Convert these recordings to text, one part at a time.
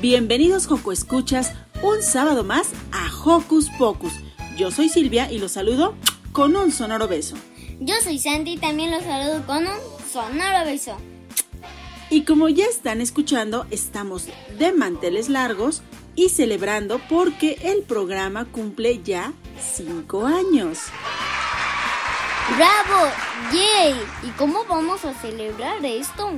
Bienvenidos Joco Escuchas un sábado más a Hocus Pocus. Yo soy Silvia y los saludo con un sonoro beso. Yo soy Sandy y también los saludo con un sonoro beso. Y como ya están escuchando, estamos de manteles largos y celebrando porque el programa cumple ya 5 años. ¡Bravo! ¡Yay! ¿Y cómo vamos a celebrar esto?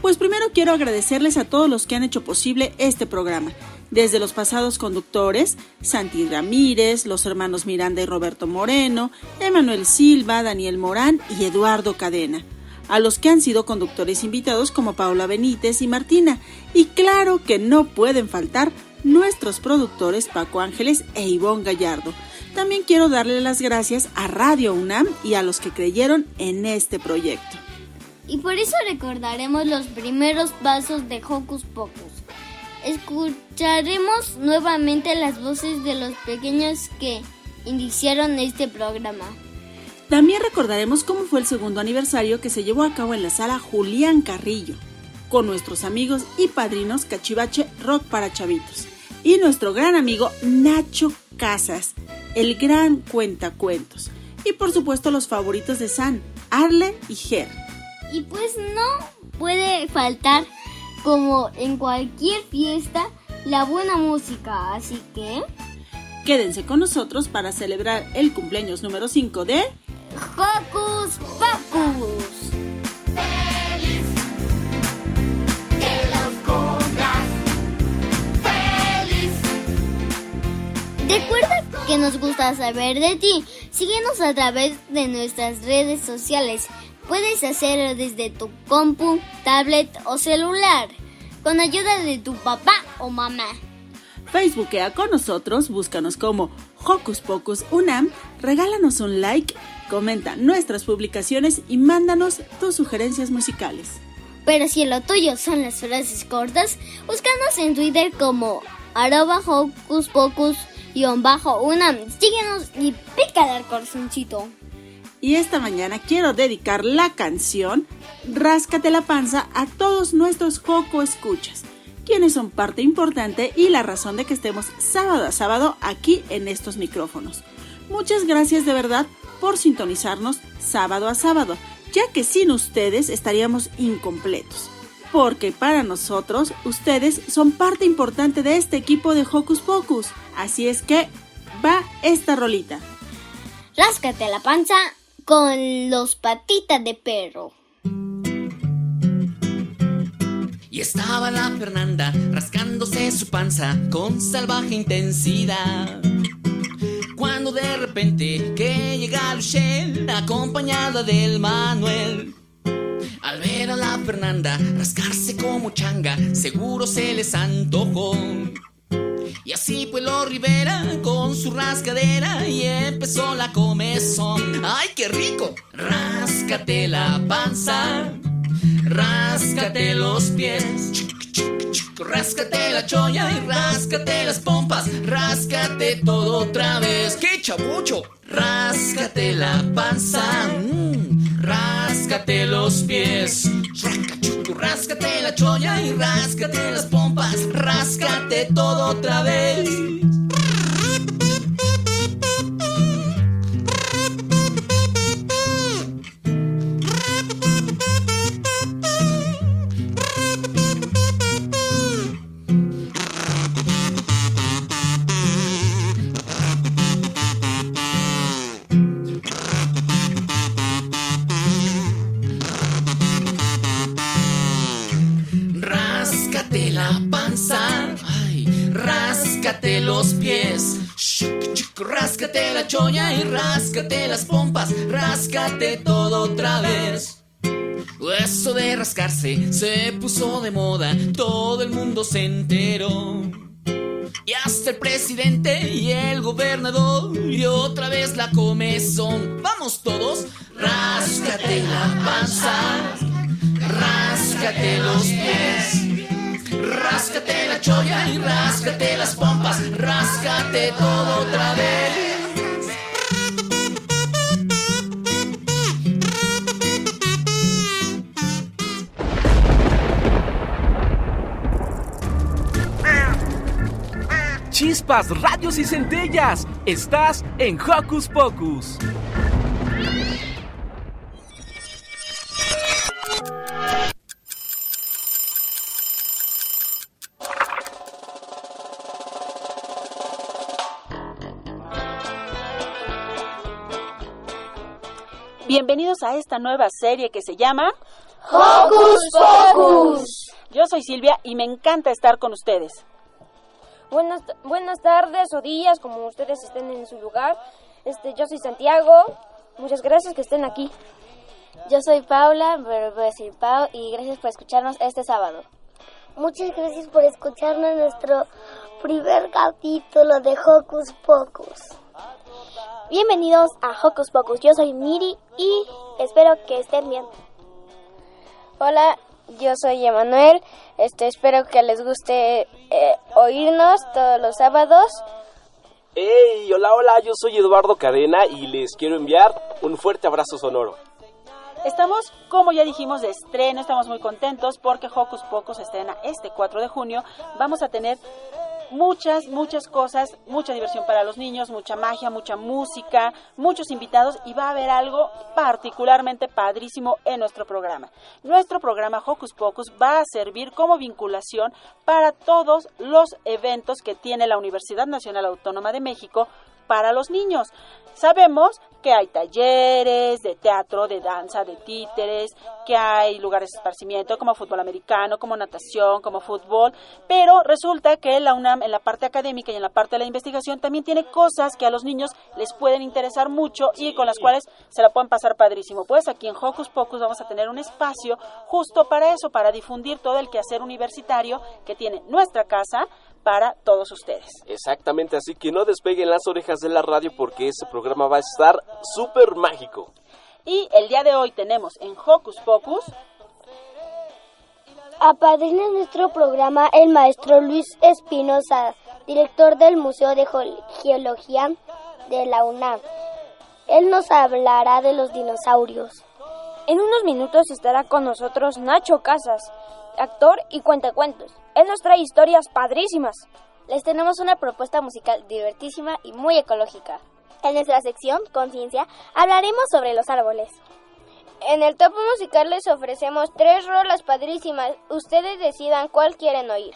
Pues primero quiero agradecerles a todos los que han hecho posible este programa desde los pasados conductores, Santi Ramírez, los hermanos Miranda y Roberto Moreno, Emanuel Silva, Daniel Morán y Eduardo Cadena, a los que han sido conductores invitados como Paula Benítez y Martina, y claro que no pueden faltar nuestros productores Paco Ángeles e Ivonne Gallardo. También quiero darle las gracias a Radio UNAM y a los que creyeron en este proyecto. Y por eso recordaremos los primeros pasos de Hocus Pocus escucharemos nuevamente las voces de los pequeños que iniciaron este programa. También recordaremos cómo fue el segundo aniversario que se llevó a cabo en la sala Julián Carrillo, con nuestros amigos y padrinos Cachivache Rock para Chavitos, y nuestro gran amigo Nacho Casas, el gran cuentacuentos, y por supuesto los favoritos de San, Arle y Ger. Y pues no puede faltar como en cualquier fiesta, la buena música. Así que... Quédense con nosotros para celebrar el cumpleaños número 5 de... Hocus Pocus. Recuerda que nos gusta saber de ti. Síguenos a través de nuestras redes sociales. Puedes hacerlo desde tu compu, tablet o celular, con ayuda de tu papá o mamá. Facebookea con nosotros, búscanos como Hocus Pocus Unam, regálanos un like, comenta nuestras publicaciones y mándanos tus sugerencias musicales. Pero si lo tuyo son las frases cortas, búscanos en Twitter como arroba Hocus Pocus Unam. Síguenos y pica el corazoncito y esta mañana quiero dedicar la canción Ráscate la panza a todos nuestros Joco Escuchas, quienes son parte importante y la razón de que estemos sábado a sábado aquí en estos micrófonos. Muchas gracias de verdad por sintonizarnos sábado a sábado, ya que sin ustedes estaríamos incompletos. Porque para nosotros, ustedes son parte importante de este equipo de Hocus Pocus. Así es que va esta rolita. Ráscate la panza con los patitas de perro. Y estaba la Fernanda rascándose su panza con salvaje intensidad. Cuando de repente que llega Luchelle acompañada del Manuel. Al ver a la Fernanda rascarse como changa, seguro se les antojó. Y así fue lo Rivera con su rascadera y empezó la comezón. ¡Ay, qué rico! Ráscate la panza, ráscate los pies, ráscate la cholla y ráscate las pompas, ráscate todo otra vez. ¡Qué chabucho! Ráscate la panza, mm, ráscate los pies ráscate la cholla y ráscate las pompas, ráscate todo otra vez. Chuc, ráscate la choña y ráscate las pompas, ráscate todo otra vez. Eso de rascarse se puso de moda, todo el mundo se enteró. Y hasta el presidente y el gobernador. Y otra vez la comezón. Vamos todos, ráscate la panza, ráscate los pies, ráscate la cholla y ráscate las pompas, ráscate todo otra vez. Chispas, radios y centellas. Estás en Hocus Pocus. Bienvenidos a esta nueva serie que se llama Hocus Pocus. Yo soy Silvia y me encanta estar con ustedes. Buenas, buenas tardes o días, como ustedes estén en su lugar. Este, yo soy Santiago. Muchas gracias que estén aquí. Yo soy Paula, pero voy a decir Pau, y gracias por escucharnos este sábado. Muchas gracias por escucharnos nuestro primer capítulo de Hocus Pocus. Bienvenidos a Hocus Pocus. Yo soy Miri y espero que estén bien. Hola, yo soy Emanuel. Este, espero que les guste eh, oírnos todos los sábados. Hey, hola, hola, yo soy Eduardo Cadena y les quiero enviar un fuerte abrazo sonoro. Estamos, como ya dijimos, de estreno, estamos muy contentos porque Hocus Pocus estrena este 4 de junio. Vamos a tener muchas, muchas cosas, mucha diversión para los niños, mucha magia, mucha música, muchos invitados y va a haber algo particularmente padrísimo en nuestro programa. Nuestro programa Hocus Pocus va a servir como vinculación para todos los eventos que tiene la Universidad Nacional Autónoma de México para los niños. Sabemos que hay talleres de teatro, de danza, de títeres, que hay lugares de esparcimiento como fútbol americano, como natación, como fútbol, pero resulta que la UNAM en la parte académica y en la parte de la investigación también tiene cosas que a los niños les pueden interesar mucho y con las cuales se la pueden pasar padrísimo. Pues aquí en Hocus Pocus vamos a tener un espacio justo para eso, para difundir todo el quehacer universitario que tiene nuestra casa para todos ustedes. Exactamente, así que no despeguen las orejas de la radio porque ese programa va a estar súper mágico. Y el día de hoy tenemos en Hocus Pocus Apadrina nuestro programa el maestro Luis Espinosa, director del Museo de Geología de la UNAM. Él nos hablará de los dinosaurios. En unos minutos estará con nosotros Nacho Casas, actor y cuentacuentos. Él nos trae historias padrísimas. Les tenemos una propuesta musical divertísima y muy ecológica. En nuestra sección Conciencia hablaremos sobre los árboles. En el topo musical les ofrecemos tres rolas padrísimas. Ustedes decidan cuál quieren oír.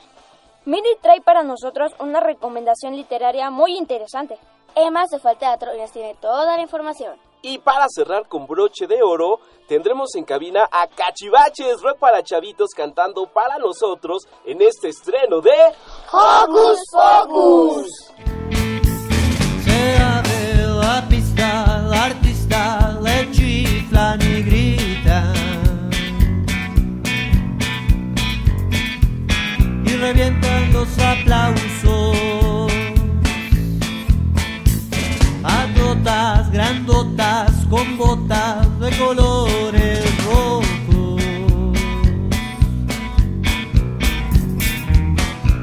Miri trae para nosotros una recomendación literaria muy interesante. Emma se fue al teatro y nos tiene toda la información. Y para cerrar con broche de oro, tendremos en cabina a Cachivaches Rock para Chavitos cantando para nosotros en este estreno de Hocus Pocus. Se abre la pista, el artista le chiflan y gritan. Y revientan los aplausos. Con botas de colores rojos.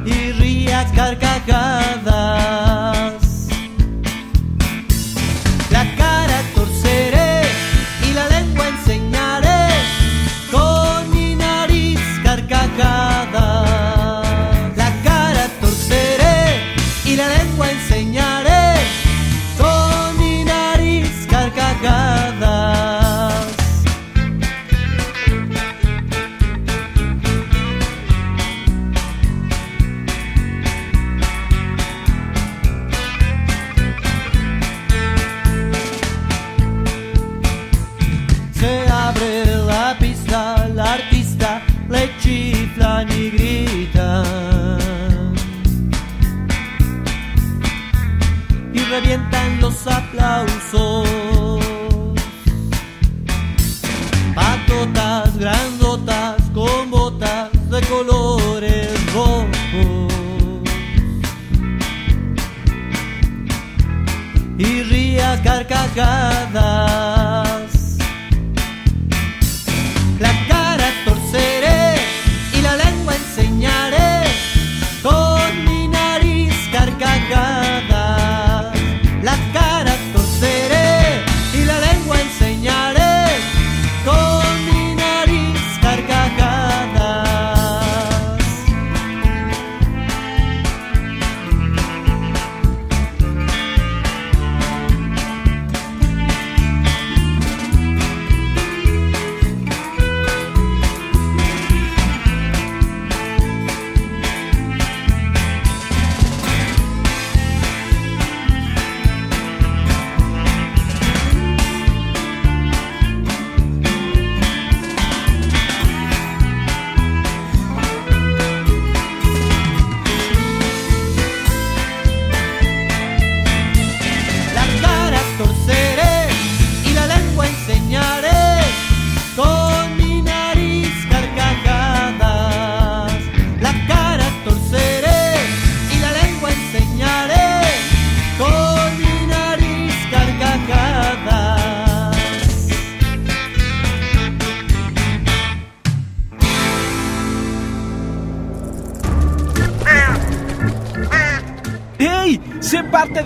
Y rías carcajadas. Aplausos. Patotas grandotas con botas de colores rojos. Y ría carcajadas.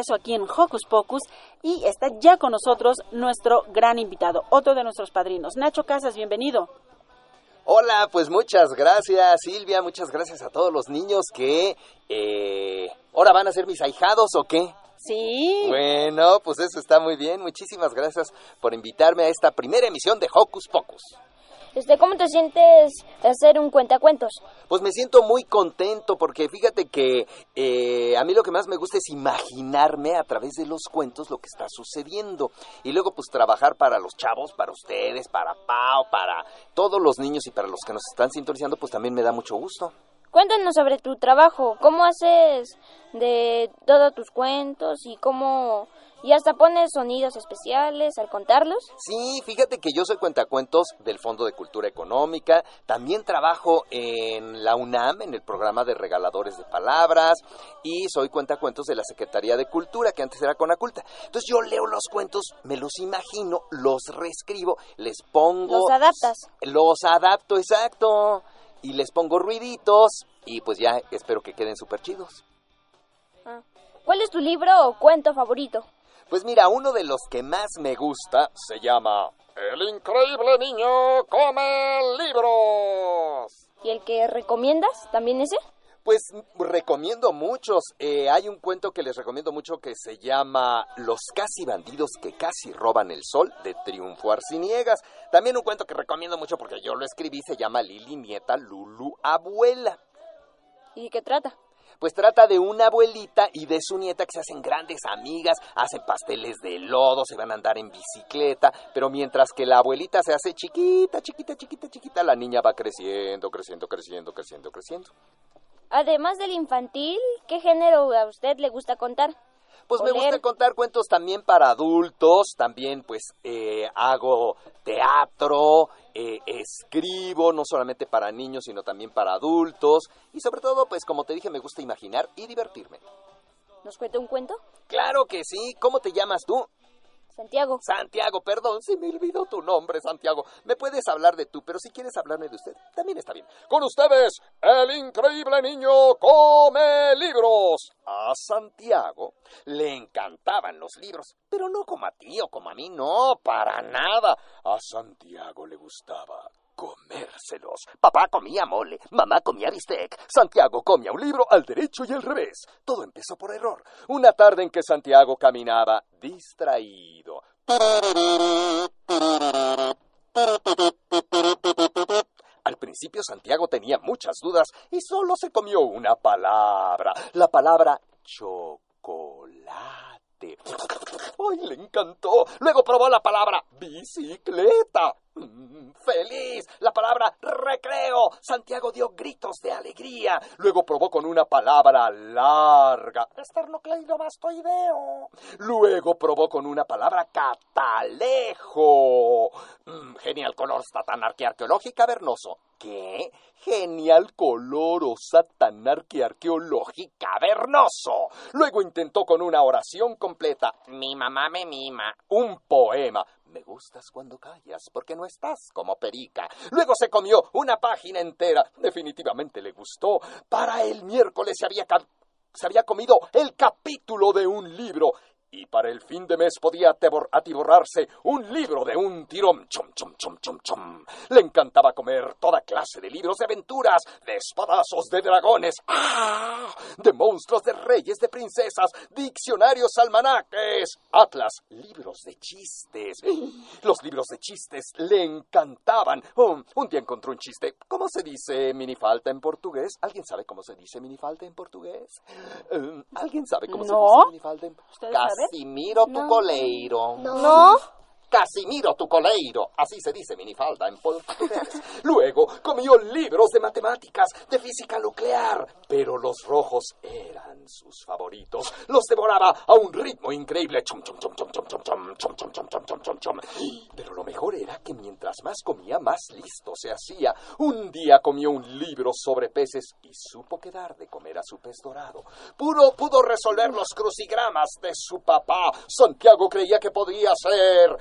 Regreso aquí en Hocus Pocus y está ya con nosotros nuestro gran invitado, otro de nuestros padrinos. Nacho Casas, bienvenido. Hola, pues muchas gracias Silvia, muchas gracias a todos los niños que eh, ahora van a ser mis ahijados o qué. Sí. Bueno, pues eso está muy bien. Muchísimas gracias por invitarme a esta primera emisión de Hocus Pocus. Este, ¿Cómo te sientes de hacer un cuentacuentos? Pues me siento muy contento porque fíjate que eh, a mí lo que más me gusta es imaginarme a través de los cuentos lo que está sucediendo y luego pues trabajar para los chavos, para ustedes, para Pau, para todos los niños y para los que nos están sintonizando pues también me da mucho gusto. Cuéntanos sobre tu trabajo, cómo haces de todos tus cuentos y cómo... Y hasta pones sonidos especiales al contarlos. Sí, fíjate que yo soy cuentacuentos del Fondo de Cultura Económica, también trabajo en la UNAM, en el programa de regaladores de palabras, y soy cuentacuentos de la Secretaría de Cultura, que antes era Conaculta. Entonces yo leo los cuentos, me los imagino, los reescribo, les pongo... Los adaptas. Los adapto, exacto, y les pongo ruiditos, y pues ya espero que queden súper chidos. Ah. ¿Cuál es tu libro o cuento favorito? Pues mira, uno de los que más me gusta se llama El increíble niño come libros. ¿Y el que recomiendas también ese? Pues recomiendo muchos. Eh, hay un cuento que les recomiendo mucho que se llama Los casi bandidos que casi roban el sol de Triunfo Arciniegas. También un cuento que recomiendo mucho porque yo lo escribí se llama Lili Nieta Lulu Abuela. ¿Y de qué trata? Pues trata de una abuelita y de su nieta que se hacen grandes amigas, hacen pasteles de lodo, se van a andar en bicicleta, pero mientras que la abuelita se hace chiquita, chiquita, chiquita, chiquita, la niña va creciendo, creciendo, creciendo, creciendo, creciendo. Además del infantil, ¿qué género a usted le gusta contar? Pues me gusta contar cuentos también para adultos, también pues eh, hago teatro, eh, escribo, no solamente para niños, sino también para adultos, y sobre todo, pues como te dije, me gusta imaginar y divertirme. ¿Nos cuenta un cuento? Claro que sí, ¿cómo te llamas tú? Santiago. Santiago, perdón, se me olvidó tu nombre, Santiago. Me puedes hablar de tú, pero si quieres hablarme de usted, también está bien. Con ustedes, el increíble niño come libros. A Santiago le encantaban los libros, pero no como a ti o como a mí, no, para nada. A Santiago le gustaba comérselos. Papá comía mole, mamá comía bistec, Santiago comía un libro al derecho y al revés. Todo empezó por error. Una tarde en que Santiago caminaba distraído Al principio Santiago tenía muchas dudas y solo se comió una palabra, la palabra chocolate. ¡Ay, le encantó! Luego probó la palabra bicicleta. ¡Feliz! La palabra recreo. Santiago dio gritos de alegría. Luego probó con una palabra larga. Esternocleidomastoideo. Luego probó con una palabra catalejo. Mm, genial color satanarquía arqueológica vernoso. ¿Qué? Genial color o satanarquía arqueológica vernoso. Luego intentó con una oración completa. Mi mamá me mima. Un poema. Me gustas cuando callas, porque no estás como perica. Luego se comió una página entera. Definitivamente le gustó. Para el miércoles se había, se había comido el capítulo de un libro. Y para el fin de mes podía atiborrarse un libro de un tirón. Chom, chom, chom, chom, chom. Le encantaba comer toda clase de libros de aventuras, de espadazos, de dragones, ¡ah! de monstruos, de reyes, de princesas, diccionarios, almanaques, atlas, libros de chistes. Los libros de chistes le encantaban. Oh, un día encontró un chiste. ¿Cómo se dice minifalta en portugués? ¿Alguien sabe cómo se dice minifalta en portugués? Eh, ¿Alguien sabe cómo se dice minifalda en ¿Ustedes saben? Casimiro tu coleiro. No. Casimiro tu coleiro. Así se dice minifalda en portugués. Luego comió libros de matemáticas, de física nuclear. Pero los rojos eran sus favoritos. Los devoraba a un ritmo increíble. Chom, chom, chom, chom, chom, chom, chom, chom, chom, chom, chom, chom, chom, chom. Pero lo mejor era que mientras más comía, más listo se hacía. Un día comió un libro sobre peces y supo quedar de comer a su pez dorado. Puro pudo resolver los crucigramas de su papá. Santiago creía que podía ser.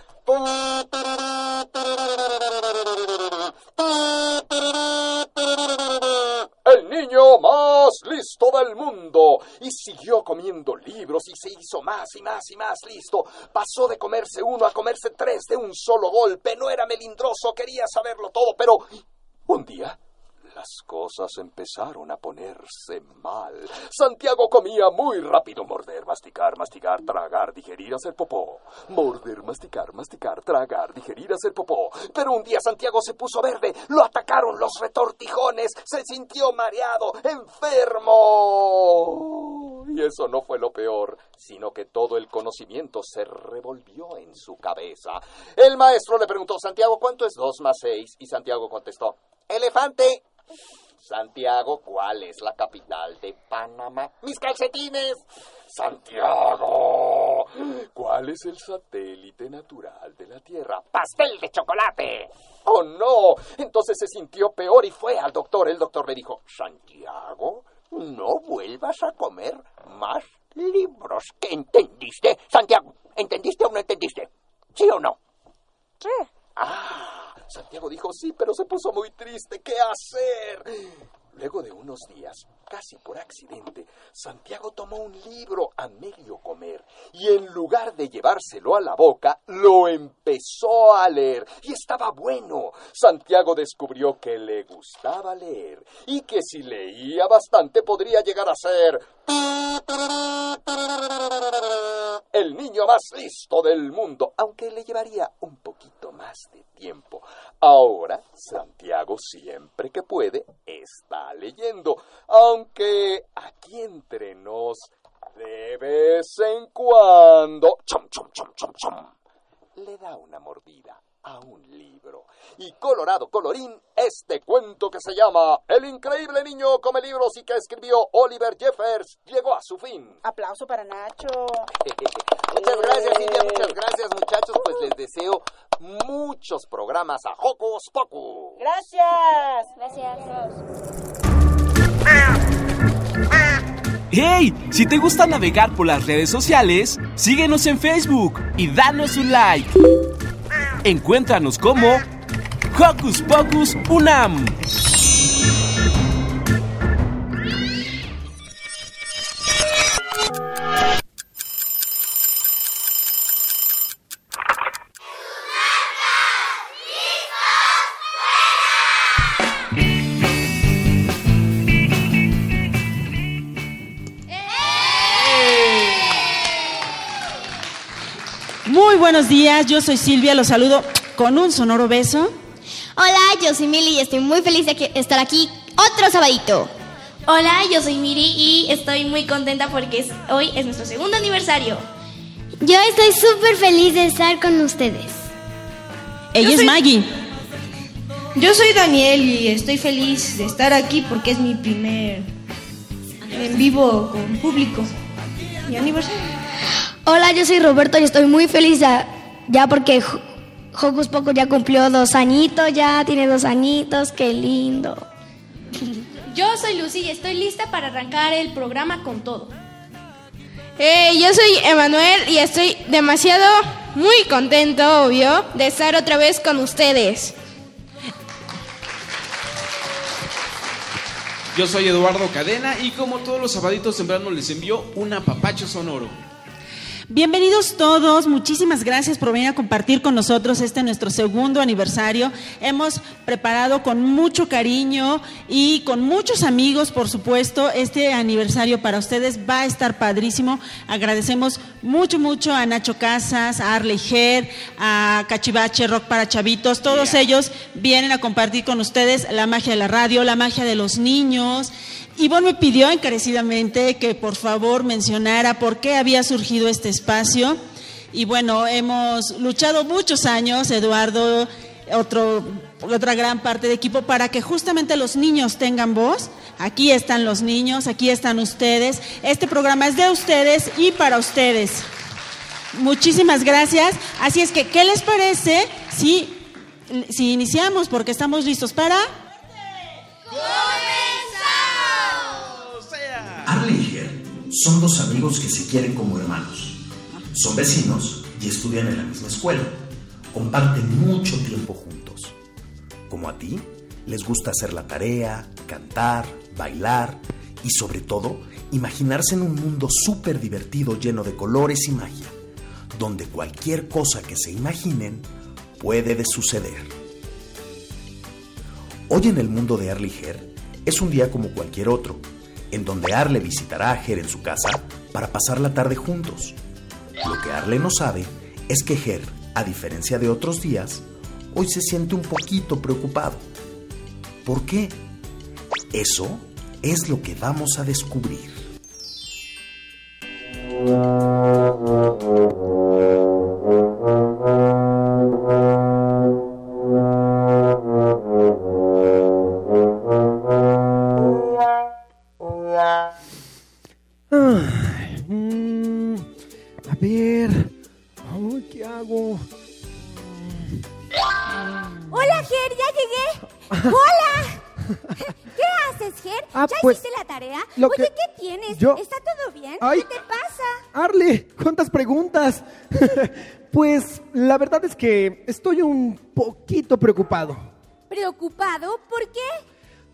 El niño más listo del mundo. Y siguió comiendo libros y se hizo más y más y más listo. Pasó de comerse uno a comerse tres de un solo golpe. No era melindroso, quería saberlo todo, pero un día las cosas empezaron a ponerse mal. Santiago comía muy rápido. Morder, masticar, masticar, tragar, digerir, hacer popó. Morder, masticar, masticar, tragar, digerir, hacer popó. Pero un día Santiago se puso verde. Lo atacaron los retortijones. Se sintió mareado, enfermo. Y eso no fue lo peor, sino que todo el conocimiento se revolvió en su cabeza. El maestro le preguntó, Santiago, ¿cuánto es dos más seis? Y Santiago contestó, elefante. Santiago, ¿cuál es la capital de Panamá? Mis calcetines. Santiago, ¿cuál es el satélite natural de la Tierra? Pastel de chocolate. Oh, no. Entonces se sintió peor y fue al doctor. El doctor le dijo, Santiago, no vuelvas a comer más libros. ¿Qué entendiste? Santiago, ¿entendiste o no entendiste? ¿Sí o no? Sí. Ah, Santiago dijo sí, pero se puso muy triste. ¿Qué hacer? Luego de unos días, casi por accidente, Santiago tomó un libro a medio comer y en lugar de llevárselo a la boca, lo empezó a leer y estaba bueno. Santiago descubrió que le gustaba leer y que si leía bastante podría llegar a ser el niño más listo del mundo, aunque le llevaría un poquito más de tiempo. Ahora, Santiago siempre que puede está leyendo, aunque aquí entre nos, de vez en cuando, chom, chom, chom, le da una mordida a un libro. Y colorado colorín, este cuento que se llama El increíble niño come libros y que escribió Oliver Jeffers llegó a su fin. Aplauso para Nacho. Muchas gracias, Silvia. Muchas gracias, muchachos. Pues les deseo muchos programas a Hocus Pocus. Gracias. Gracias. ¡Hey! Si te gusta navegar por las redes sociales, síguenos en Facebook y danos un like. Encuéntranos como Hocus Pocus Unam. Buenos días, yo soy Silvia, los saludo con un sonoro beso. Hola, yo soy Mili y estoy muy feliz de estar aquí otro sabadito. Hola, yo soy Miri y estoy muy contenta porque es- hoy es nuestro segundo aniversario. Yo estoy súper feliz de estar con ustedes. Ella es Maggie. Yo soy Daniel y estoy feliz de estar aquí porque es mi primer en vivo con público. Mi aniversario. Hola, yo soy Roberto y estoy muy feliz ya, ya porque Ho- Hocus Pocus ya cumplió dos añitos, ya tiene dos añitos, qué lindo. Yo soy Lucy y estoy lista para arrancar el programa con todo. yo soy Emanuel y estoy demasiado muy contento, obvio, de estar otra vez con ustedes. Yo soy Eduardo Cadena y como todos los sabaditos temprano les envío un apapacho sonoro. Bienvenidos todos, muchísimas gracias por venir a compartir con nosotros este nuestro segundo aniversario. Hemos preparado con mucho cariño y con muchos amigos, por supuesto, este aniversario para ustedes va a estar padrísimo. Agradecemos mucho, mucho a Nacho Casas, a Arley Ger, a Cachivache, Rock para Chavitos, todos ellos vienen a compartir con ustedes la magia de la radio, la magia de los niños. Ivonne me pidió encarecidamente que por favor mencionara por qué había surgido este espacio. Y bueno, hemos luchado muchos años, Eduardo, otro, otra gran parte de equipo, para que justamente los niños tengan voz. Aquí están los niños, aquí están ustedes. Este programa es de ustedes y para ustedes. Muchísimas gracias. Así es que, ¿qué les parece si, si iniciamos? Porque estamos listos para... son dos amigos que se quieren como hermanos. Son vecinos y estudian en la misma escuela. Comparten mucho tiempo juntos. Como a ti, les gusta hacer la tarea, cantar, bailar y sobre todo imaginarse en un mundo súper divertido lleno de colores y magia, donde cualquier cosa que se imaginen puede de suceder. Hoy en el mundo de Arle y Ger es un día como cualquier otro, en donde Arle visitará a Ger en su casa para pasar la tarde juntos. Lo que Arle no sabe es que Ger, a diferencia de otros días, hoy se siente un poquito preocupado. ¿Por qué? Eso es lo que vamos a descubrir. Verdad es que estoy un poquito preocupado. ¿Preocupado? ¿Por qué?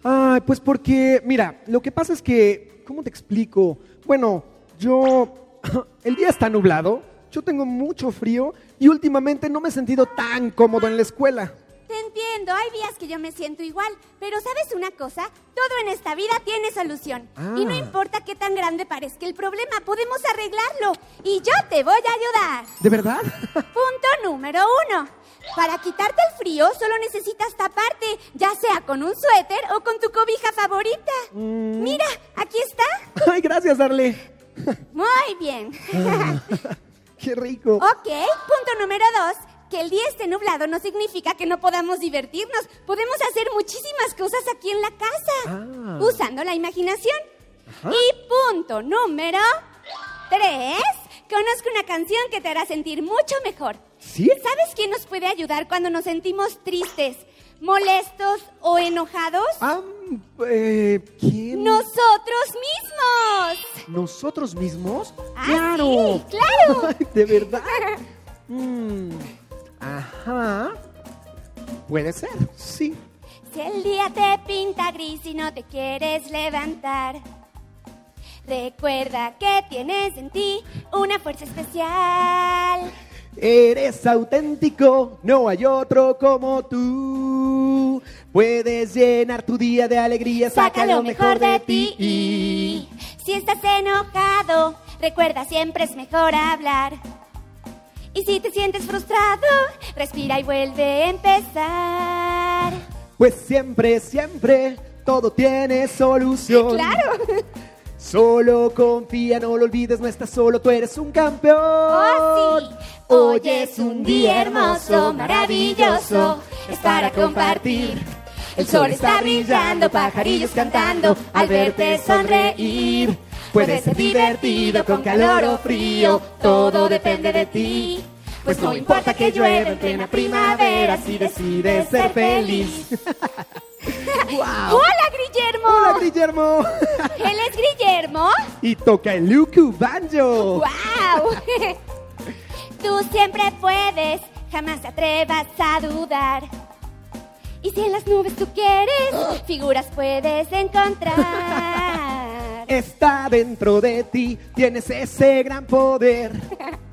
Ay, pues porque, mira, lo que pasa es que, ¿cómo te explico? Bueno, yo, el día está nublado, yo tengo mucho frío y últimamente no me he sentido tan cómodo en la escuela. Te entiendo, hay días que yo me siento igual, pero ¿sabes una cosa? Todo en esta vida tiene solución. Ah. Y no importa qué tan grande parezca el problema, podemos arreglarlo. Y yo te voy a ayudar. ¿De verdad? Punto número uno. Para quitarte el frío solo necesitas taparte, ya sea con un suéter o con tu cobija favorita. Mira, aquí está. Ay, gracias, Arle. Muy bien. Qué rico. Ok, punto número dos. Que el día esté nublado no significa que no podamos divertirnos. Podemos hacer muchísimas cosas aquí en la casa. Ah. Usando la imaginación. Y punto número tres. Conozco una canción que te hará sentir mucho mejor. ¿Sí? ¿Sabes quién nos puede ayudar cuando nos sentimos tristes, molestos o enojados? Eh, ¿quién? Nosotros mismos. ¿Nosotros mismos? Ah, ¡Claro! sí, claro. ¿De verdad? Mm, ajá. Puede ser, sí. Si el día te pinta gris y no te quieres levantar, recuerda que tienes en ti una fuerza especial. Eres auténtico, no hay otro como tú. Puedes llenar tu día de alegría, Saca lo mejor de ti. Y si estás enojado, recuerda siempre es mejor hablar. Y si te sientes frustrado, respira y vuelve a empezar. Pues siempre, siempre, todo tiene solución. Claro. Solo confía, no lo olvides, no estás solo, tú eres un campeón. Oh, sí. Hoy es un día hermoso, maravilloso, es para compartir. El sol está brillando, pajarillos cantando, al verte sonreír. Puede ser divertido con calor o frío, todo depende de ti. Pues no importa que llueva en plena primavera si decides ser feliz. Wow. ¡Hola, Guillermo! Hola, Guillermo. Él es Guillermo. Y toca el Luku Banjo. ¡Wow! Tú siempre puedes, jamás te atrevas a dudar. Y si en las nubes tú quieres, figuras puedes encontrar. Está dentro de ti, tienes ese gran poder.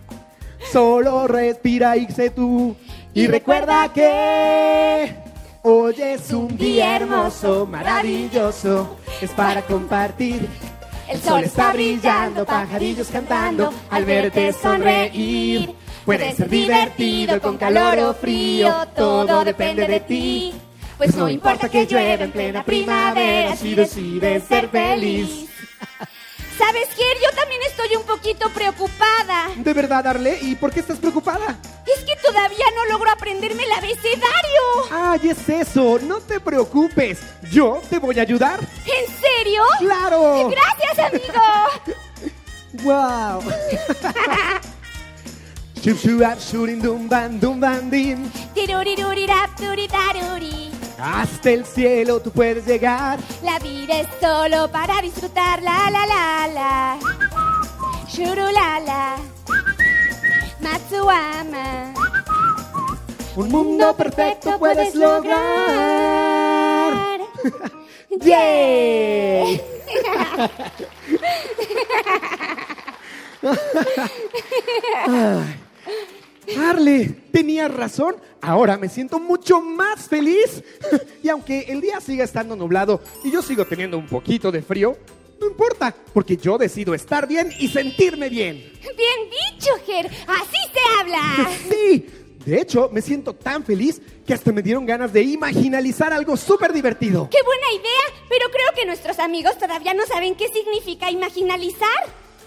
Solo respira y sé tú. Y recuerda que hoy es un día hermoso, maravilloso. Es para compartir. El sol está brillando, pajarillos cantando, al verte sonreír. Puede ser divertido con calor o frío, todo depende de ti. Pues no importa que llueva en plena primavera si decides ser feliz. ¿Sabes qué? Yo también estoy un poquito preocupada. ¿De verdad, Arle? ¿Y por qué estás preocupada? Es que todavía no logro aprenderme el abecedario. Ay, es eso, no te preocupes. Yo te voy a ayudar. ¿En serio? ¡Claro! Gracias, amigo. ¡Wow! Chup chuap shurin dum ban dum ban din. Tirurirurirap, turitaruri. Hasta el cielo tú puedes llegar. La vida es solo para disfrutar, la la la la. Shurulala. Matsuama. Un mundo perfecto puedes lograr. ¡Yay! Ay. Arle, tenías razón. Ahora me siento mucho más feliz. Y aunque el día siga estando nublado y yo sigo teniendo un poquito de frío, no importa, porque yo decido estar bien y sentirme bien. Bien dicho, Ger. Así se habla. Sí, de hecho, me siento tan feliz que hasta me dieron ganas de imaginalizar algo súper divertido. ¡Qué buena idea! Pero creo que nuestros amigos todavía no saben qué significa imaginalizar.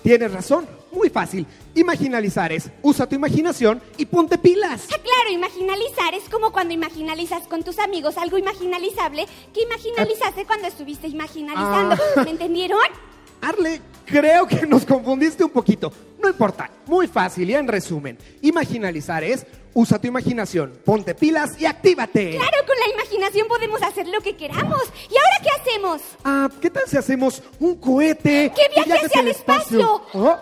Tienes razón, muy fácil. Imaginalizar es, usa tu imaginación y ponte pilas. Ah, claro, imaginalizar es como cuando imaginalizas con tus amigos algo imaginalizable que imaginalizaste cuando estuviste imaginalizando. Ah. ¿Me entendieron? Arle, creo que nos confundiste un poquito. No importa, muy fácil y en resumen. Imaginalizar es, usa tu imaginación, ponte pilas y actívate. Claro, con la imaginación podemos hacer lo que queramos. ¿Y ahora qué hacemos? Ah, ¿qué tal si hacemos un cohete? ¡Que viaje viajes hacia al el espacio! Oh,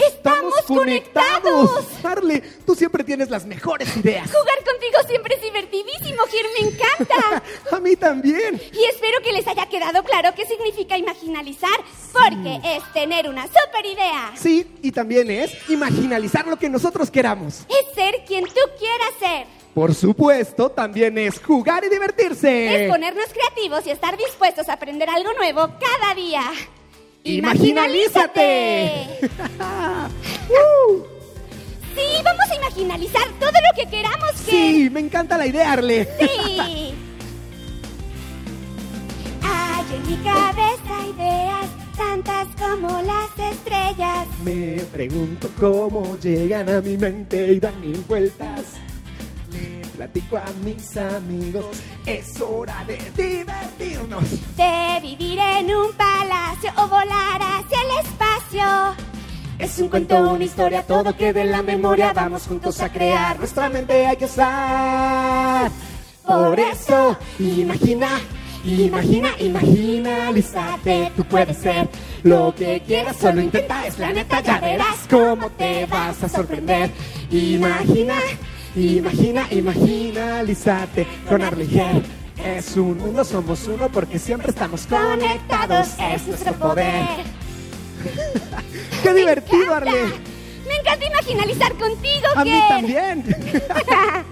¡Estamos conectados! Arle, tú siempre tienes las mejores ideas. Jugar contigo siempre es divertidísimo, Gir, me encanta. A mí también. Y espero que les haya quedado claro qué significa imaginalizar, porque es tener una super idea. Sí, y también es imaginalizar lo que nosotros queramos. Es ser quien tú quieras ser. Por supuesto, también es jugar y divertirse. Es ponernos creativos y estar dispuestos a aprender algo nuevo cada día. ¡Imaginalízate! Sí, vamos a imaginalizar todo lo que queramos que... Sí, me encanta la idea, Arle. Sí. Hay en mi cabeza ideas tantas como las estrellas. Me pregunto cómo llegan a mi mente y dan mil vueltas. Platico a mis amigos, es hora de divertirnos. De vivir en un palacio o volar hacia el espacio. Es un cuento, una historia, todo queda en la memoria. Vamos juntos a crear, nuestra mente hay que usar. Por eso, imagina, imagina, imaginalízate. Tú puedes ser lo que quieras, solo intenta, es la neta, ya verás cómo te vas a sorprender. Imagina, imagina, imaginalízate con Arliger. Es un mundo, somos uno porque siempre estamos conectados, es nuestro poder. ¡Qué divertido, Arle! Me encanta imaginalizar contigo, A mí Ger. también.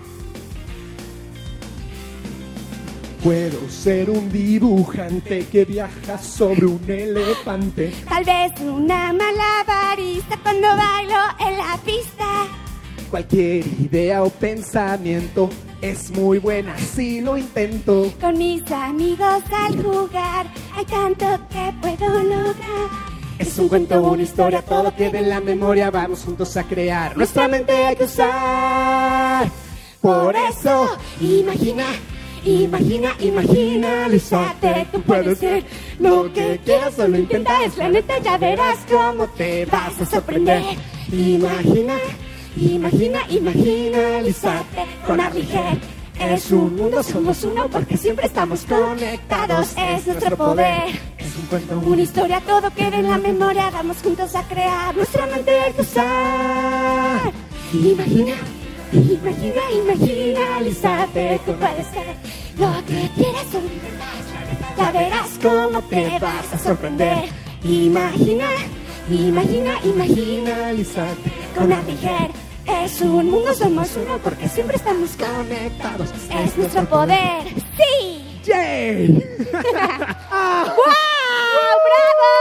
Puedo ser un dibujante que viaja sobre un elefante. Tal vez una malabarista cuando bailo en la pista. Cualquier idea o pensamiento es muy buena si lo intento. Con mis amigos al jugar, hay tanto que puedo lograr. Es un cuento, una historia, todo queda en la memoria, vamos juntos a crear. Nuestra mente hay que usar. Por eso, imagina, imagina, imagina, Lizate, tú puedes ser lo que quieras, solo intenta, es la neta, ya verás cómo te vas a sorprender. Imagina, imagina, imagina, Lizate, con Arliger. Es un mundo, somos uno porque siempre estamos conectados, es nuestro poder. Es un cuento, Una historia, todo queda en la memoria, vamos juntos a crear. Nuestra mente que usar. Imagina, Imagina, imagina, Lizate, tú puedes ser lo que quieras, intenta, ya verás cómo te vas a sorprender. Imagina, imagina, imagina, Lizate, con Arliger. Es un mundo, somos uno porque siempre estamos conectados. Es nuestro poder. ¡Sí! ¡Yay! ¡Wow! ¡Bravo!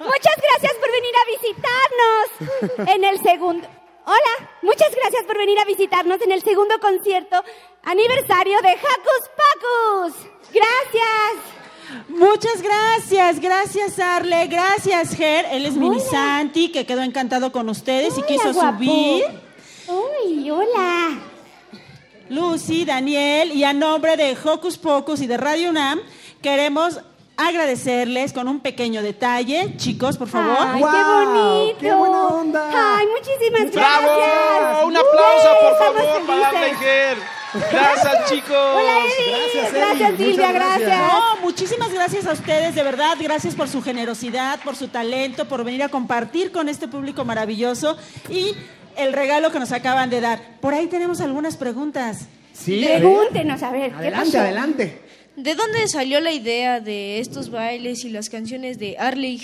Muchas gracias por venir a visitarnos en el segundo. Hola, muchas gracias por venir a visitarnos en el segundo concierto aniversario de Hacus Pacus. Gracias. Muchas gracias, gracias Arle, gracias Ger, él es Mini Santi que quedó encantado con ustedes y quiso guapo. subir. Uy, hola. Lucy, Daniel y a nombre de Hocus Pocus y de Radio UNAM queremos agradecerles con un pequeño detalle, chicos, por favor. Ay, qué bonito. ¡Qué buena onda! Ay, muchísimas ¡Bravo! gracias. Un aplauso, por favor, para. Arleger. Gracias, chicos. Hola, Eddie. Gracias, Gracias, Eddie. Silvia, gracias. gracias. No, muchísimas gracias a ustedes, de verdad, gracias por su generosidad, por su talento, por venir a compartir con este público maravilloso y el regalo que nos acaban de dar. Por ahí tenemos algunas preguntas. Sí. Pregúntenos, a ver, ¿qué Adelante, adelante. ¿De dónde salió la idea de estos bailes y las canciones de Arley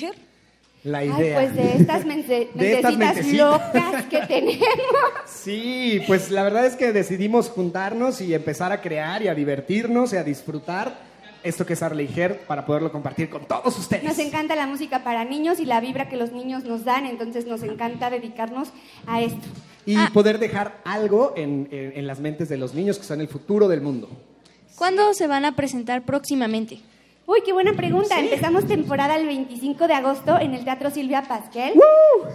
La Ay, idea. pues de estas mente- De estas mentecitas mentecitas. locas que tenemos. Sí, pues la verdad es que decidimos juntarnos y empezar a crear y a divertirnos y a disfrutar esto que es Arley Her para poderlo compartir con todos ustedes. Nos encanta la música para niños y la vibra que los niños nos dan, entonces nos encanta dedicarnos a esto. Y poder dejar algo en, en- en las mentes de los niños que son el futuro del mundo. ¿Cuándo se van a presentar próximamente? Uy, qué buena pregunta. Empezamos temporada el 25 de agosto en el Teatro Silvia Pasquel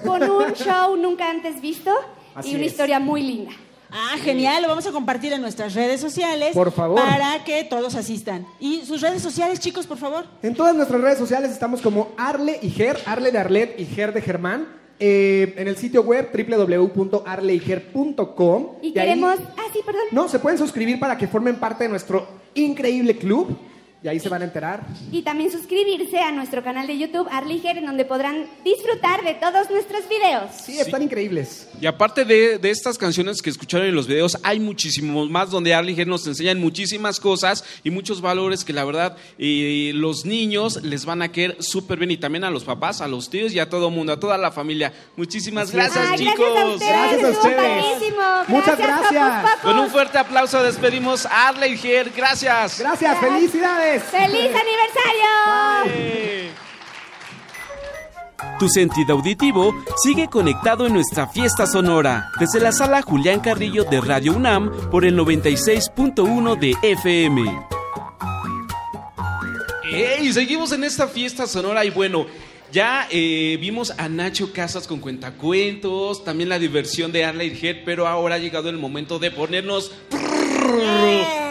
con un show nunca antes visto Así y una es. historia muy linda. Ah, genial, lo vamos a compartir en nuestras redes sociales. Por favor. Para que todos asistan. Y sus redes sociales, chicos, por favor. En todas nuestras redes sociales estamos como Arle y Ger, Arle de Arlet y Ger de Germán. Eh, en el sitio web www.arleyger.com. Y ahí- queremos... Ah, sí, perdón. no, se pueden suscribir para que formen parte de nuestro increíble club. Y ahí se van a enterar. Y también suscribirse a nuestro canal de YouTube Arliger, en donde podrán disfrutar de todos nuestros videos. Sí, están increíbles. Y aparte de, de estas canciones que escucharon en los videos, hay muchísimos más donde Arliger nos enseñan muchísimas cosas y muchos valores que la verdad eh, los niños les van a querer súper bien y también a los papás, a los tíos y a todo mundo, a toda la familia. Muchísimas gracias, Ay, chicos. gracias a ustedes, Gracias a ustedes. Muchas gracias. Con un fuerte aplauso despedimos a Arliger. Gracias. Gracias, felicidades. ¡Feliz aniversario! Tu sentido auditivo sigue conectado en nuestra fiesta sonora desde la sala Julián Carrillo de Radio UNAM por el 96.1 de FM. ¡Ey! Seguimos en esta fiesta sonora y bueno, ya eh, vimos a Nacho Casas con cuentacuentos, también la diversión de Arley Head, pero ahora ha llegado el momento de ponernos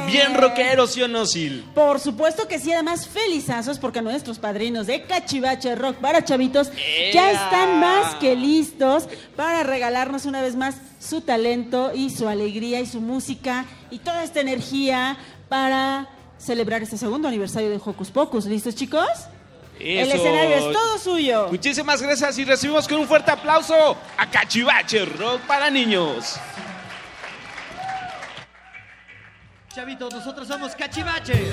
bien rockeros, ¿sí o no, Sil? Por supuesto que sí, además felizazos porque nuestros padrinos de Cachivache Rock para Chavitos ya están más que listos para regalarnos una vez más su talento y su alegría y su música y toda esta energía para celebrar este segundo aniversario de Hocus Pocus. ¿Listos, chicos? El escenario es todo suyo. Muchísimas gracias y recibimos con un fuerte aplauso a Cachivache Rock para niños. Chavitos, nosotros somos Cachivache.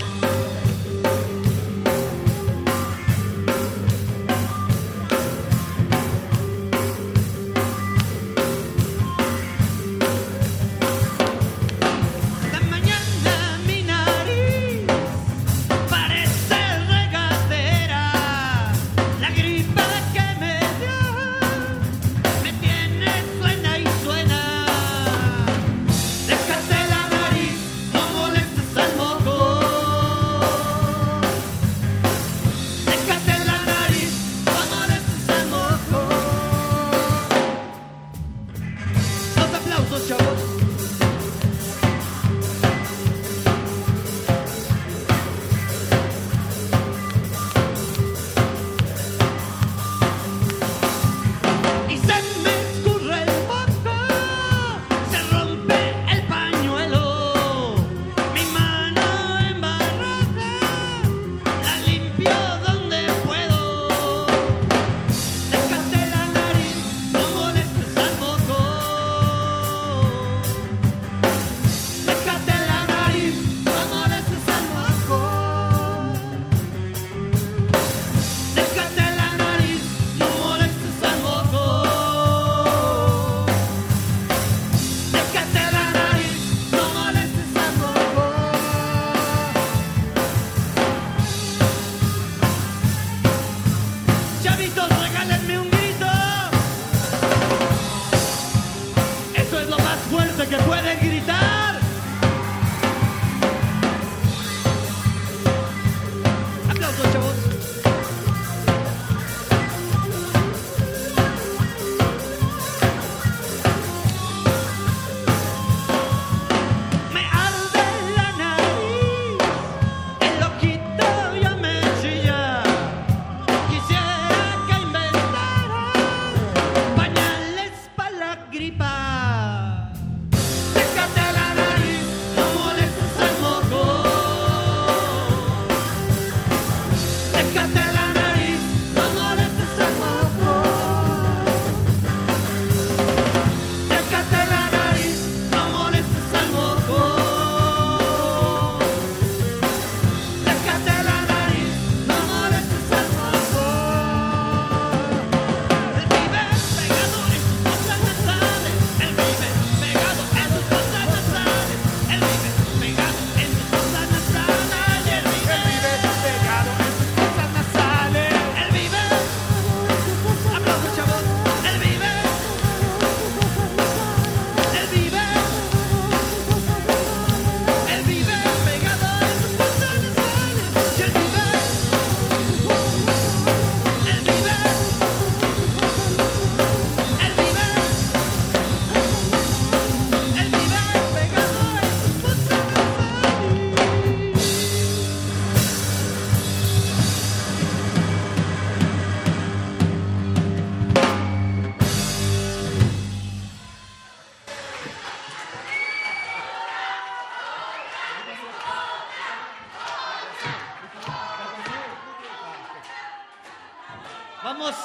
Vamos.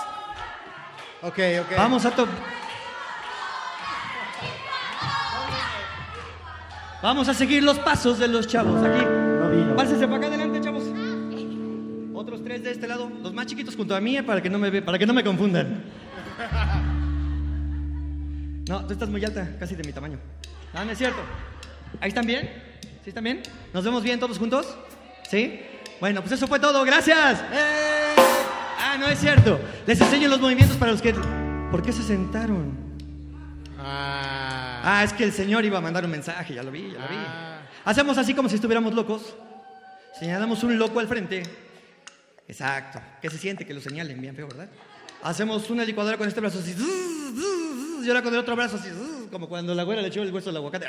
Ok, ok. Vamos a to- Vamos a seguir los pasos de los chavos aquí. Pásense para acá adelante, chavos. Otros tres de este lado, los más chiquitos junto a mí, eh, para que no me ve- para que no me confundan. No, tú estás muy alta, casi de mi tamaño. No, no es cierto. ¿Ahí están bien? ¿Sí están bien? ¿Nos vemos bien todos juntos? ¿Sí? Bueno, pues eso fue todo. ¡Gracias! ¡Eh! Ah, no es cierto. Les enseño los movimientos para los que... ¿Por qué se sentaron? Ah, es que el señor iba a mandar un mensaje, ya lo vi, ya lo vi. Hacemos así como si estuviéramos locos. Señalamos un loco al frente. Exacto. Que se siente que lo señalen bien feo, ¿verdad? Hacemos una licuadora con este brazo así. Y ahora con el otro brazo así. Como cuando la güera le echó el hueso al aguacate.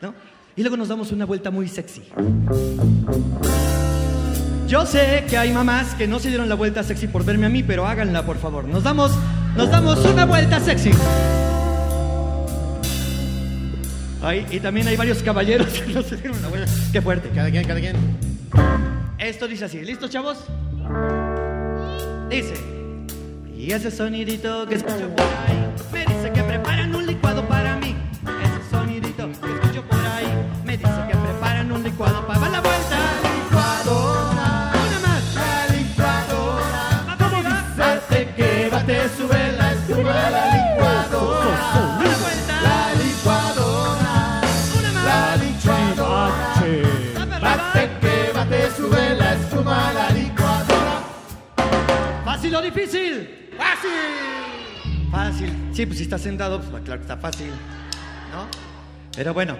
¿No? Y luego nos damos una vuelta muy sexy. Yo sé que hay mamás que no se dieron la vuelta sexy por verme a mí, pero háganla, por favor. Nos damos, nos damos una vuelta sexy. Ay, y también hay varios caballeros que no se dieron la vuelta. Qué fuerte. Cada quien, cada quien. Esto dice así. ¿Listos, chavos? Dice. Y ese sonidito que escucho por ahí me dice que Bate que bate, sube la espuma la licuadora. ¿Fácil o difícil? ¡Fácil! Fácil. Sí, pues si está sentado, pues claro que está fácil. ¿No? Pero bueno.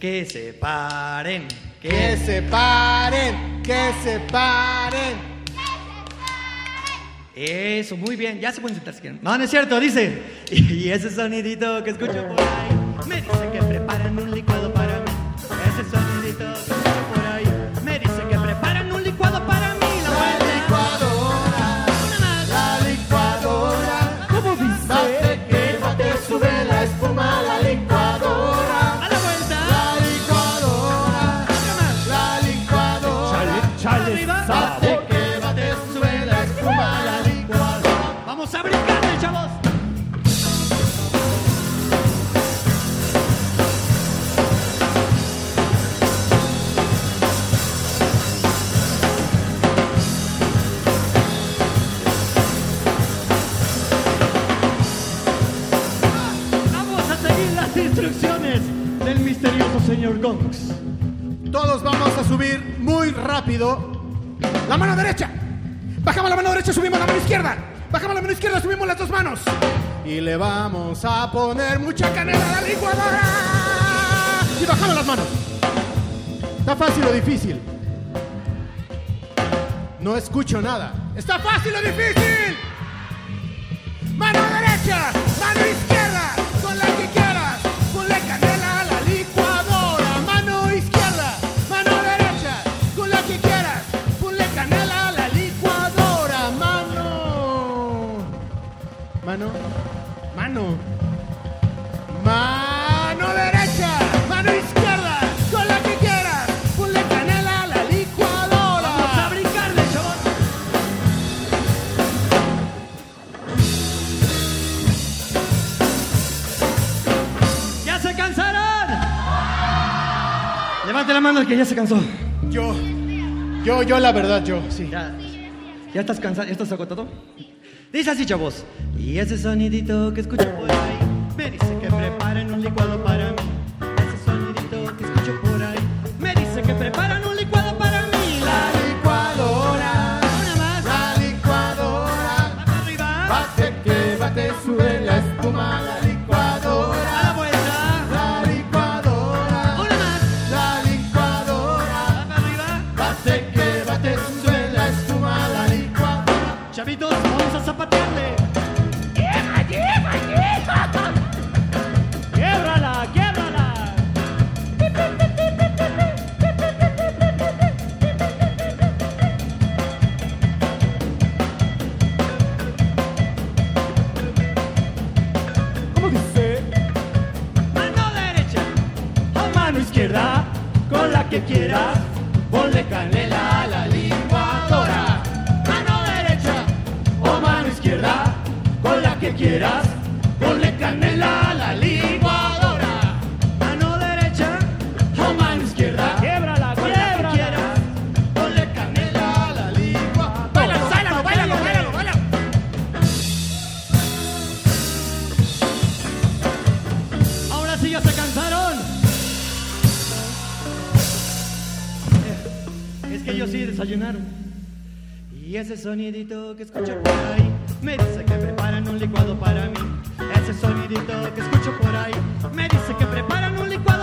Que se paren. Que se paren, que se paren. Eso, muy bien. Ya se pueden sentar si quieren. No, no es cierto, dice. Y ese sonidito que escucho por ahí señor Gonks. Todos vamos a subir muy rápido. La mano derecha. Bajamos la mano derecha, subimos la mano izquierda. Bajamos la mano izquierda, subimos las dos manos. Y le vamos a poner mucha canela a la licuadora. Y bajamos las manos. ¿Está fácil o difícil? No escucho nada. ¿Está fácil o difícil? Mano derecha, mano izquierda, que ya se cansó. Yo. Yo, yo, la verdad, yo, sí. ¿Ya, ya estás cansado? ¿Ya estás agotado? Dice así, chavos. Y ese sonidito que escucho por ahí me dice que preparen un licuado Y ese sonidito que escucho por ahí me dice que preparan un licuado para mí. Ese sonidito que escucho por ahí me dice que preparan un licuado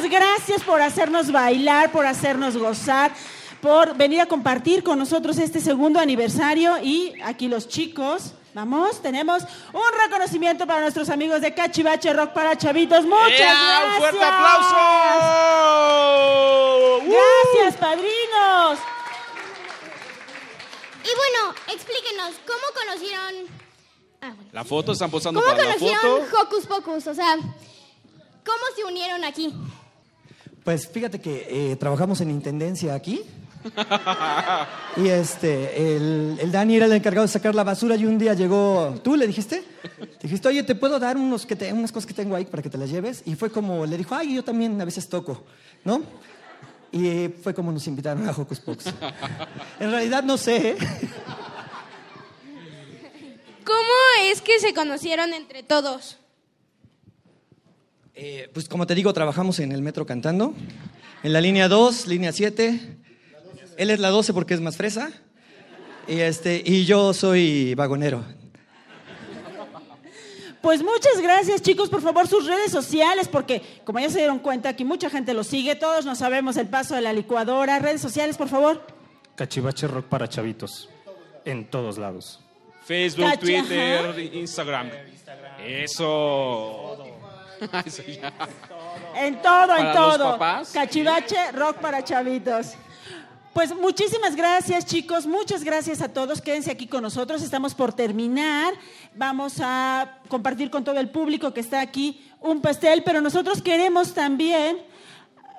Gracias por hacernos bailar, por hacernos gozar, por venir a compartir con nosotros este segundo aniversario y aquí los chicos. Vamos, tenemos un reconocimiento para nuestros amigos de Cachivache Rock para Chavitos. Muchas gracias. ¡Un fuerte aplauso! Gracias, padrinos. Y bueno, explíquenos, ¿cómo conocieron... La foto, están posando ¿Cómo para la conocieron foto. Hocus Pocus? O sea, ¿cómo se unieron aquí? Pues fíjate que eh, trabajamos en intendencia aquí. Y este, el, el Dani era el encargado de sacar la basura y un día llegó, tú le dijiste, dijiste, oye, ¿te puedo dar unos que te- unas cosas que tengo ahí para que te las lleves? Y fue como, le dijo, ay, yo también a veces toco, ¿no? Y fue como nos invitaron a Hocus Pocus. En realidad no sé, ¿eh? ¿Cómo es que se conocieron entre todos? Eh, pues como te digo, trabajamos en el metro cantando, en la línea 2, línea 7. Él es la 12 porque es más fresa. Y, este, y yo soy vagonero. Pues muchas gracias, chicos. Por favor, sus redes sociales, porque como ya se dieron cuenta, aquí mucha gente los sigue. Todos no sabemos el paso de la licuadora. Redes sociales, por favor. Cachivache Rock para chavitos. En todos lados. Facebook, Cacha- Twitter, ajá. Instagram. Eso. En todo, en todo. Cachivache, rock para chavitos. Pues muchísimas gracias, chicos. Muchas gracias a todos. Quédense aquí con nosotros. Estamos por terminar. Vamos a compartir con todo el público que está aquí un pastel, pero nosotros queremos también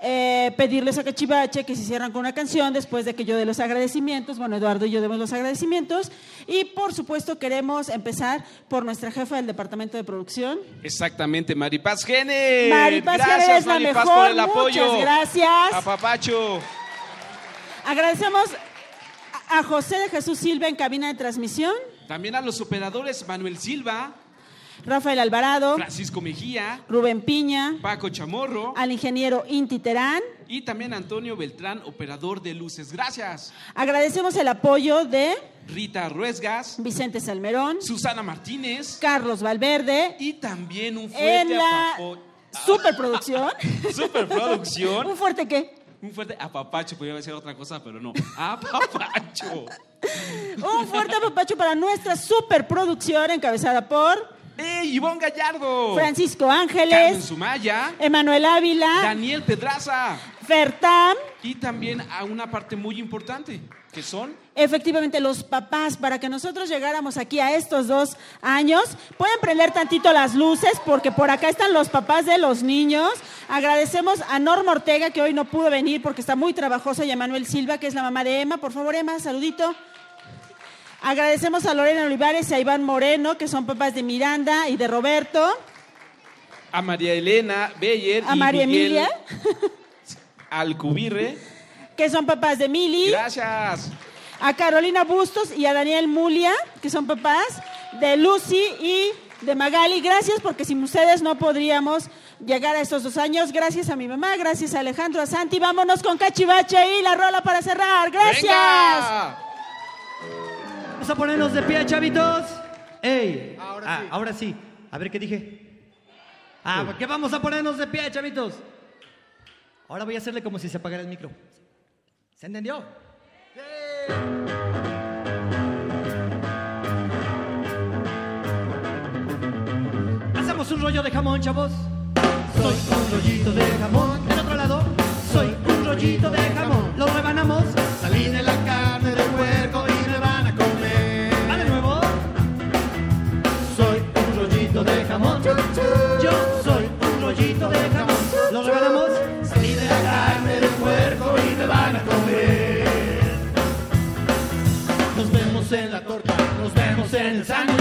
eh, pedirles a Cachivache que se cierran con una canción después de que yo dé los agradecimientos. Bueno, Eduardo y yo demos los agradecimientos. Y por supuesto queremos empezar por nuestra jefa del departamento de producción. Exactamente, Maripaz Gene. Maripaz Gene Gracias, es la Maripaz, mejor. por el apoyo. Muchas gracias. A Papacho. Agradecemos a José de Jesús Silva en cabina de transmisión, También a los operadores Manuel Silva, Rafael Alvarado, Francisco Mejía, Rubén Piña, Paco Chamorro al ingeniero Inti Terán. y también Antonio Beltrán, operador de luces. Gracias. Agradecemos el apoyo de Rita Ruesgas, Vicente Salmerón, Susana Martínez Carlos Valverde y también un fuerte en la apapo- superproducción. superproducción. ¿Un fuerte qué? Un fuerte apapacho, podría decir otra cosa, pero no. Apapacho. Un fuerte apapacho para nuestra superproducción encabezada por ¡Ey, Ivonne Gallardo! Francisco Carmen Ángeles, Sumaya, Emanuel Ávila, Daniel Pedraza Fertam, y también a una parte muy importante, que son Efectivamente, los papás, para que nosotros llegáramos aquí a estos dos años, pueden prender tantito las luces porque por acá están los papás de los niños. Agradecemos a Norma Ortega, que hoy no pudo venir porque está muy trabajosa, y a Manuel Silva, que es la mamá de Emma. Por favor, Emma, saludito. Agradecemos a Lorena Olivares y a Iván Moreno, que son papás de Miranda y de Roberto. a María Elena Beyer A y María Miguel Emilia, Alcubirre. que son papás de Mili. Gracias. a Carolina Bustos y a Daniel Mulia, que son papás de Lucy y de Magali. Gracias, porque sin ustedes no podríamos llegar a estos dos años. Gracias a mi mamá, gracias a Alejandro, a Santi. Vámonos con Cachivache y la rola para cerrar. Gracias. ¡Venga! Vamos a ponernos de pie, chavitos. ¡Ey! Ahora sí. Ahora sí. A ver qué dije. Ah, ¿por qué vamos a ponernos de pie, chavitos? Ahora voy a hacerle como si se apagara el micro. ¿Se entendió? Hacemos un rollo de jamón, chavos. soy un rollito de jamón. Del otro lado, soy un rollito de jamón. Lo rebanamos, salí de la jamón. Yo soy un rollito de jamón. Lo rebanamos, salí de la carne del puerco y me van a comer. Nos vemos en la torta, nos vemos en el sándwich,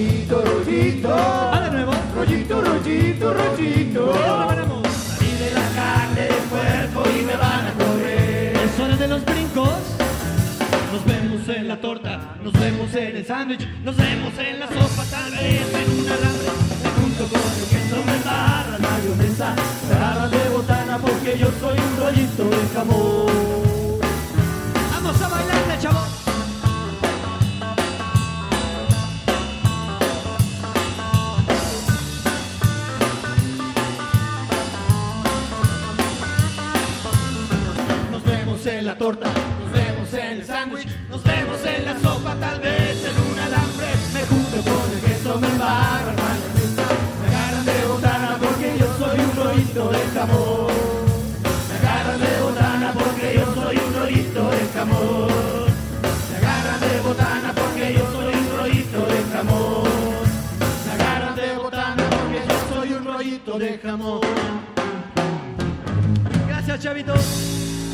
Rollito, rollito, rollito. Ah, de nuevo. Rollito, rollito, rollito. Salí de la carne del puerco y me van a comer. Es hora de los brincos. Nos vemos en la torta, nos vemos en el sándwich, nos vemos en la sopa, tal vez en un alambre. Junto con el queso me barra mayonesa, agarran de botana porque yo soy un rollito de jamón. Vamos a bailarle, chavos. Nos vemos en el sándwich, nos vemos en la sopa, tal vez en un alambre. Me junto con el queso, me embarra mayonesa, me agarran de de. Me agarran de botana porque yo soy un rollito de jamón. Me agarran de botana porque yo soy un rollito de jamón. Me agarran de botana porque yo soy un rollito de jamón. Gracias, chavitos.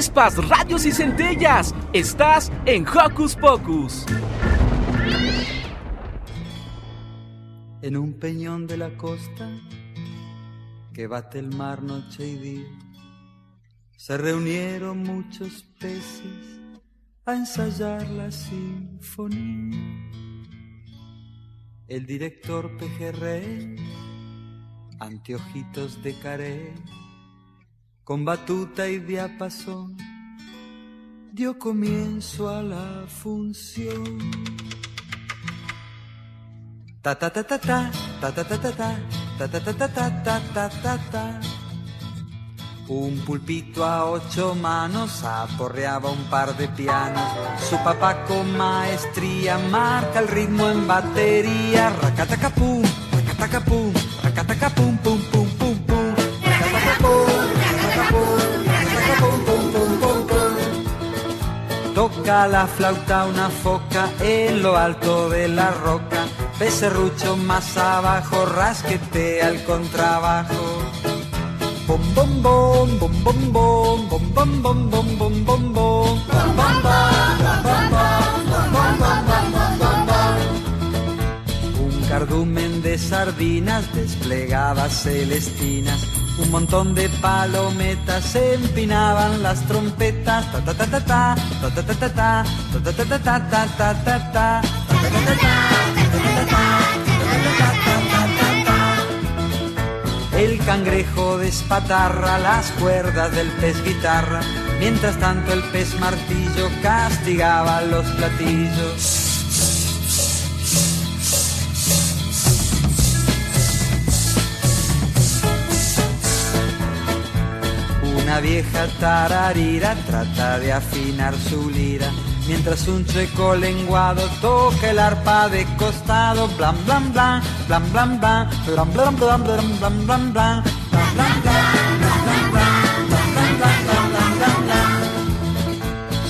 Chispas, radios y centellas. Estás en Hocus Pocus. En un peñón de la costa que bate el mar noche y día, se reunieron muchos peces a ensayar la sinfonía. El director pejerrey, anteojitos de carey, con batuta y diapasón, dio comienzo a la función. Ta ta ta ta ta, ta ta ta ta ta, ta ta ta ta ta ta ta ta. Un pulpito a ocho manos aporreaba un par de pianos. Su papá con maestría marca el ritmo en batería. Racatacapum, racatacapum, racatacapum, La flauta una foca en lo alto de la roca. Becerrucho más abajo, rasquetea el contrabajo. Bom bom bom bom bom bom bom bom bom bom Un cardumen de sardinas desplegadas celestinas un montón de palometas empinaban las trompetas ta ta ta ta ta ta ta ta ta ta ta ta ta ta ta ta ta ta El cangrejo despatarra las cuerdas del pez guitarra, mientras tanto el pez martillo castigaba los platillos. Una vieja tararira trata de afinar su lira, mientras un chueco lenguado toca el arpa de costado, blan blan blan, blan blan blan, blan blan blan, blan blan blan, blan blan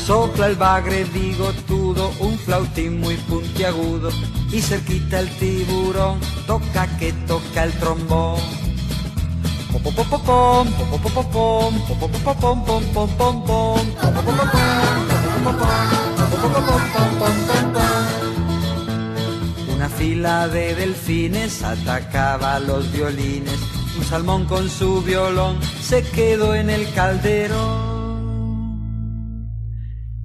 Sopla el bagre bigotudo, un flautín muy puntiagudo, y cerquita el tiburón, toca que toca el trombón. Una fila de delfines atacaba los violines. Un salmón con su violón se quedó en el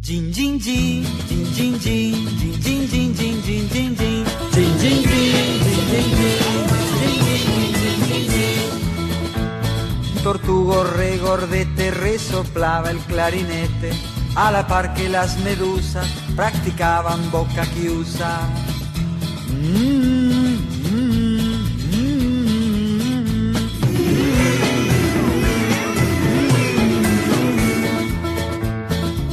jin jin, jin jin jin, jin jin jin jin jin jin jin, jin Tortugo regordete resoplaba el clarinete, a la par que las medusas practicaban boca chiusa.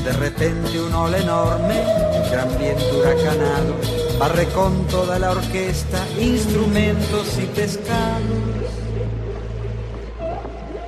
De repente un ola enorme, gran viento huracanado, barre con toda la orquesta, instrumentos y pescados.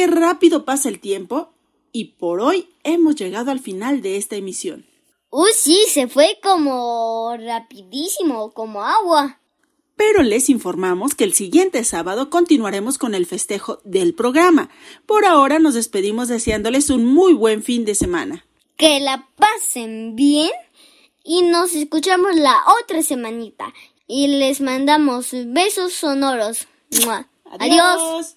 qué rápido pasa el tiempo! Y por hoy hemos llegado al final de esta emisión. Uy, sí, se fue como rapidísimo, como agua. Pero les informamos que el siguiente sábado continuaremos con el festejo del programa. Por ahora nos despedimos deseándoles un muy buen fin de semana. Que la pasen bien y nos escuchamos la otra semanita. Y les mandamos besos sonoros. ¡Mua! Adiós.